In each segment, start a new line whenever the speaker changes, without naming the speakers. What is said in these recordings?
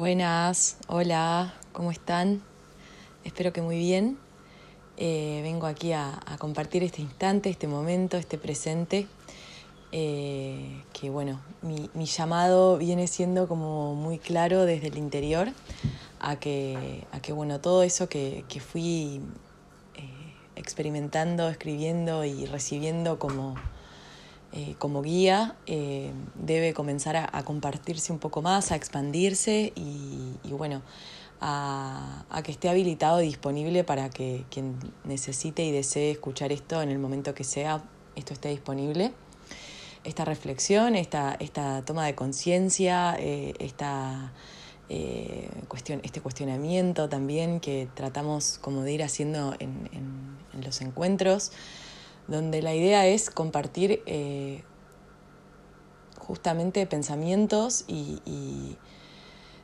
Buenas, hola, ¿cómo están? Espero que muy bien. Eh, vengo aquí a, compartir este instante, este momento, este presente. Eh, que bueno, mi, llamado viene siendo como muy claro desde el interior a que, a que bueno, todo eso que, fui eh, experimentando, escribiendo y recibiendo como eh, como guía eh, debe comenzar a, compartirse un poco más, a expandirse y, bueno, a, que esté habilitado y disponible para que quien necesite y desee escuchar esto en el momento que sea, esto esté disponible. Esta reflexión, esta, esta toma de conciencia, eh, esta... cuestión, este cuestionamiento también que tratamos como de ir haciendo en, en los encuentros, donde la idea es compartir eh, justamente pensamientos y,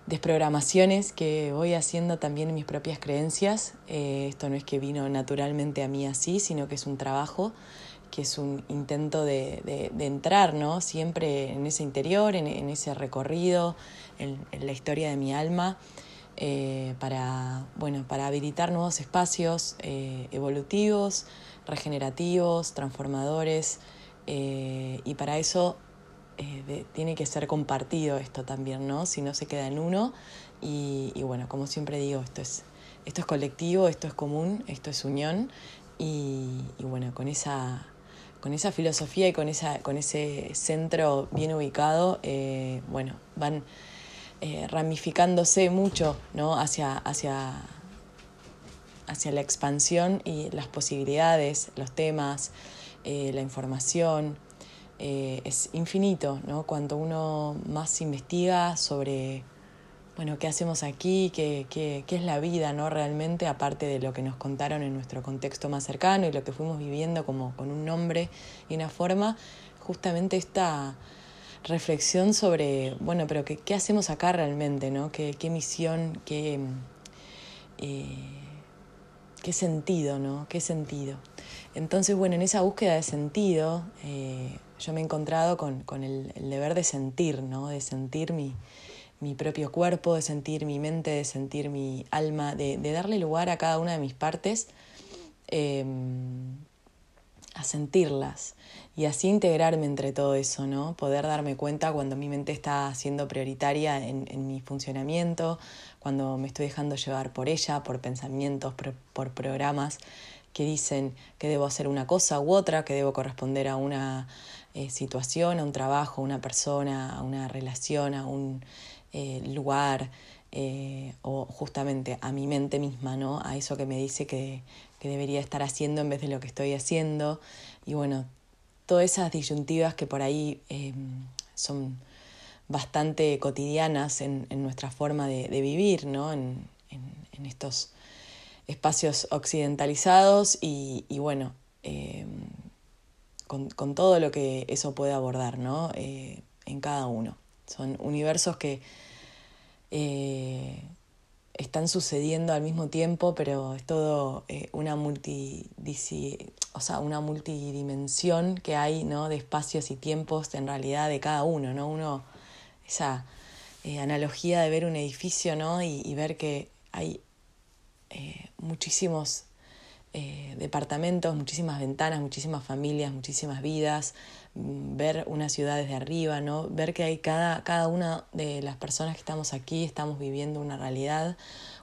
desprogramaciones que voy haciendo también en mis propias creencias. Eh, esto no es que vino naturalmente a mí así, sino que es un trabajo, que es un intento de, entrar ¿no? siempre en ese interior, en, ese recorrido, en, la historia de mi alma. Eh, para, bueno, para habilitar nuevos espacios evolutivos, regenerativos, transformadores, eh, y para eso eh, tiene que ser compartido esto también, ¿no? Si no se queda en uno, y, bueno, como siempre digo, esto es, esto es colectivo, esto es común, esto es unión, y, bueno, con esa, con esa filosofía y con, esa, con ese centro bien ubicado, eh, bueno, van ramificándose mucho, ¿no? Hacia, hacia hacia la expansión y las posibilidades, los temas, eh, la información. Eh, es infinito, ¿no? Cuanto uno más investiga sobre, bueno, qué hacemos aquí, qué, qué, qué, es la vida, ¿no? Realmente, aparte de lo que nos contaron en nuestro contexto más cercano y lo que fuimos viviendo como con un nombre y una forma, justamente esta reflexión sobre, bueno, pero qué, qué hacemos acá realmente, ¿no? ¿Qué, qué misión, qué... Eh, qué sentido, ¿no? ¿Qué sentido? Entonces, bueno, en esa búsqueda de sentido, eh, yo me he encontrado con, el, deber de sentir, ¿no? De sentir mi, propio cuerpo, de sentir mi mente, de sentir mi alma, de, darle lugar a cada una de mis partes, em, a sentirlas y así integrarme entre todo eso, ¿no? Poder darme cuenta cuando mi mente está siendo prioritaria en, mi funcionamiento, cuando me estoy dejando llevar por ella, por pensamientos, por, programas que dicen que debo hacer una cosa u otra, que debo corresponder a una eh, situación, a un trabajo, a una persona, a una relación, a un eh, lugar, eh, o justamente a mi mente misma, ¿no? A eso que me dice que, que, debería estar haciendo en vez de lo que estoy haciendo. Y bueno, todas esas disyuntivas que por ahí son bastante cotidianas en, nuestra forma de, vivir, ¿no? En, estos espacios occidentalizados y, bueno, em, con, todo lo que eso puede abordar, ¿no? Eh, en cada uno. Son universos que eh, están sucediendo al mismo tiempo, pero es todo eh, una, multi, o sea, una multidimensión que hay ¿no? de espacios y tiempos en realidad de cada uno. ¿no? Uno esa eh, analogía de ver un edificio ¿no? y, ver que hay eh, muchísimos departamentos, muchísimas ventanas, muchísimas familias, muchísimas vidas, ver una ciudad desde arriba, ¿no? ver que hay cada, cada una de las personas que estamos aquí, estamos viviendo una realidad,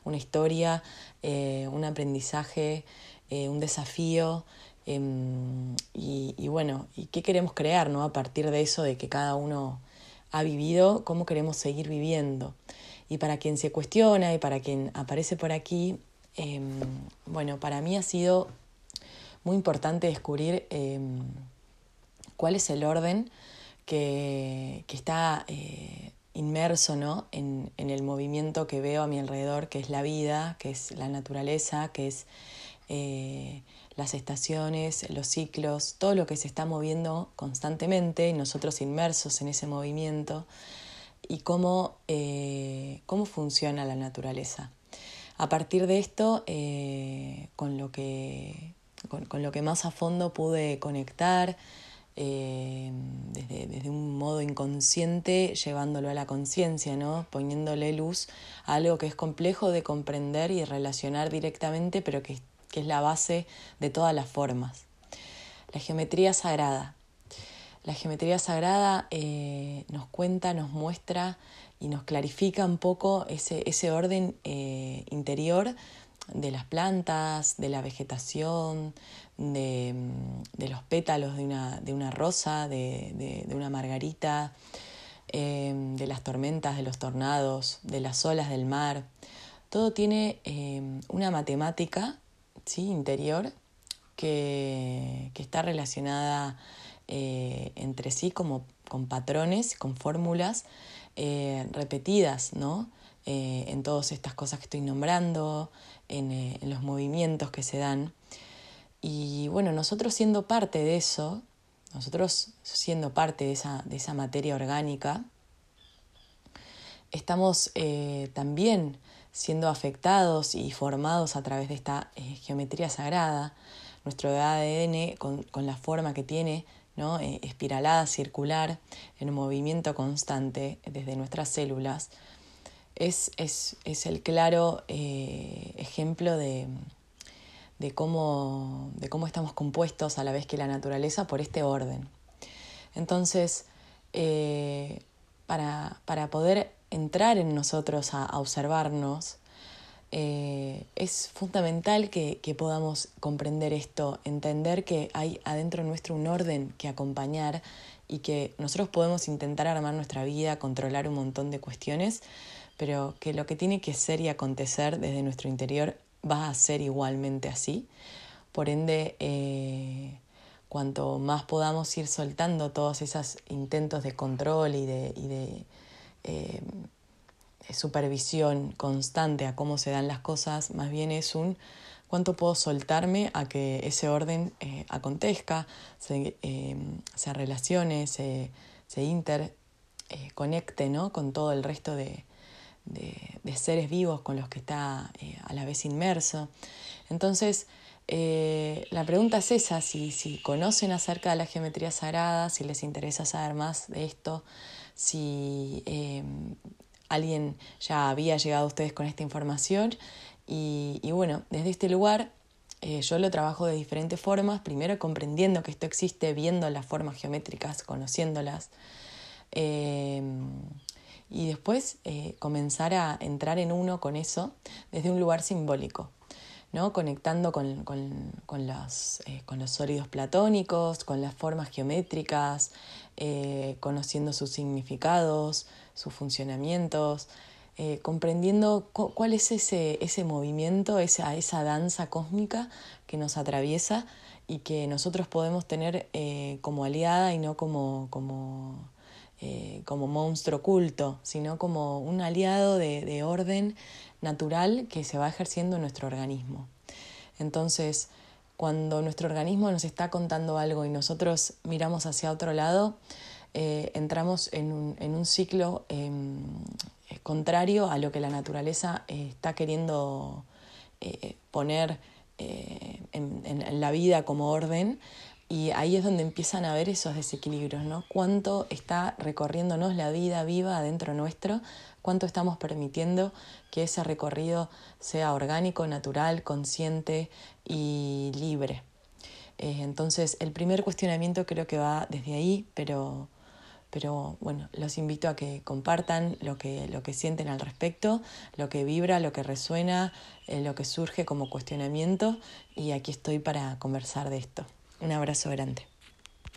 una historia, un aprendizaje, un desafío. Em, y, y, bueno, ¿y qué queremos crear ¿no? a partir de eso, de que cada uno ha vivido, cómo queremos seguir viviendo. Y para quien se cuestiona y para quien aparece por aquí, em, bueno, para mí ha sido muy importante descubrir em, cuál es el orden que, está eh, inmerso ¿no? en, el movimiento que veo a mi alrededor, que es la vida, que es la naturaleza, que es eh, las estaciones, los ciclos, todo lo que se está moviendo constantemente nosotros inmersos en ese movimiento y cómo, eh, cómo funciona la naturaleza. A partir de esto, con, lo que, con, lo que más a fondo pude conectar eh, desde, desde, un modo inconsciente, llevándolo a la conciencia, ¿no? poniéndole luz a algo que es complejo de comprender y relacionar directamente, pero que, que es la base de todas las formas. La geometría sagrada. La geometría sagrada eh, nos cuenta, nos muestra y nos clarifica un poco ese, ese orden eh, interior de las plantas, de la vegetación, de, los pétalos de una, de una rosa, de, una margarita, em, de las tormentas, de los tornados, de las olas del mar. Todo tiene em, una matemática ¿sí? interior que, que está relacionada eh, entre sí como con patrones, con fórmulas eh, repetidas, ¿no? Eh, en todas estas cosas que estoy nombrando, en, los movimientos que se dan. Y bueno, nosotros siendo parte de eso, nosotros siendo parte de esa, de esa materia orgánica, estamos también siendo afectados y formados a través de esta geometría sagrada. Nuestro ADN, con, con la forma que tiene, ¿no? Eh, espiralada, circular, en movimiento constante desde nuestras células, es, es, es el claro eh, ejemplo de, de, cómo, de cómo estamos compuestos a la vez que la naturaleza por este orden. Entonces, eh, para, para, poder entrar en nosotros a observarnos, eh, es fundamental que, podamos comprender esto, entender que hay adentro nuestro un orden que acompañar y que nosotros podemos intentar armar nuestra vida, controlar un montón de cuestiones, pero que lo que tiene que ser y acontecer desde nuestro interior va a ser igualmente así. Por ende, eh, cuanto más podamos ir soltando todos esos intentos de control y de, eh, supervisión constante a cómo se dan las cosas, más bien es un cuánto puedo soltarme a que ese orden eh, acontezca, se, relacione, se, se interconecte ¿no? con todo el resto de, de, seres vivos con los que está a la vez inmerso. Entonces, la pregunta es esa, si, si conocen acerca de la geometría sagrada, si les interesa saber más de esto, si alguien ya había llegado a ustedes con esta información y, bueno, desde este lugar eh, yo lo trabajo de diferentes formas, primero comprendiendo que esto existe, viendo las formas geométricas, conociéndolas. Y después eh, comenzar a entrar en uno con eso desde un lugar simbólico, ¿no? conectando con, con, los, eh, con los sólidos platónicos, con las formas geométricas, conociendo sus significados, sus funcionamientos, eh, comprendiendo cuál es ese, ese movimiento, esa, esa danza cósmica que nos atraviesa y que nosotros podemos tener eh, como aliada y no como, como, eh, como monstruo oculto, sino como un aliado de, de, orden natural que se va ejerciendo en nuestro organismo. Entonces, cuando nuestro organismo nos está contando algo y nosotros miramos hacia otro lado, eh, entramos en un, ciclo em, contrario a lo que la naturaleza eh, está queriendo eh, poner en, la vida como orden. Y ahí es donde empiezan a haber esos desequilibrios, ¿no? Cuánto está recorriéndonos la vida viva adentro nuestro, cuánto estamos permitiendo que ese recorrido sea orgánico, natural, consciente y libre. entonces, el primer cuestionamiento creo que va desde ahí, pero pero bueno, los invito a que compartan lo que, lo que sienten al respecto, lo que vibra, lo que resuena, eh, lo que surge como cuestionamiento y aquí estoy para conversar de esto. Un abrazo grande.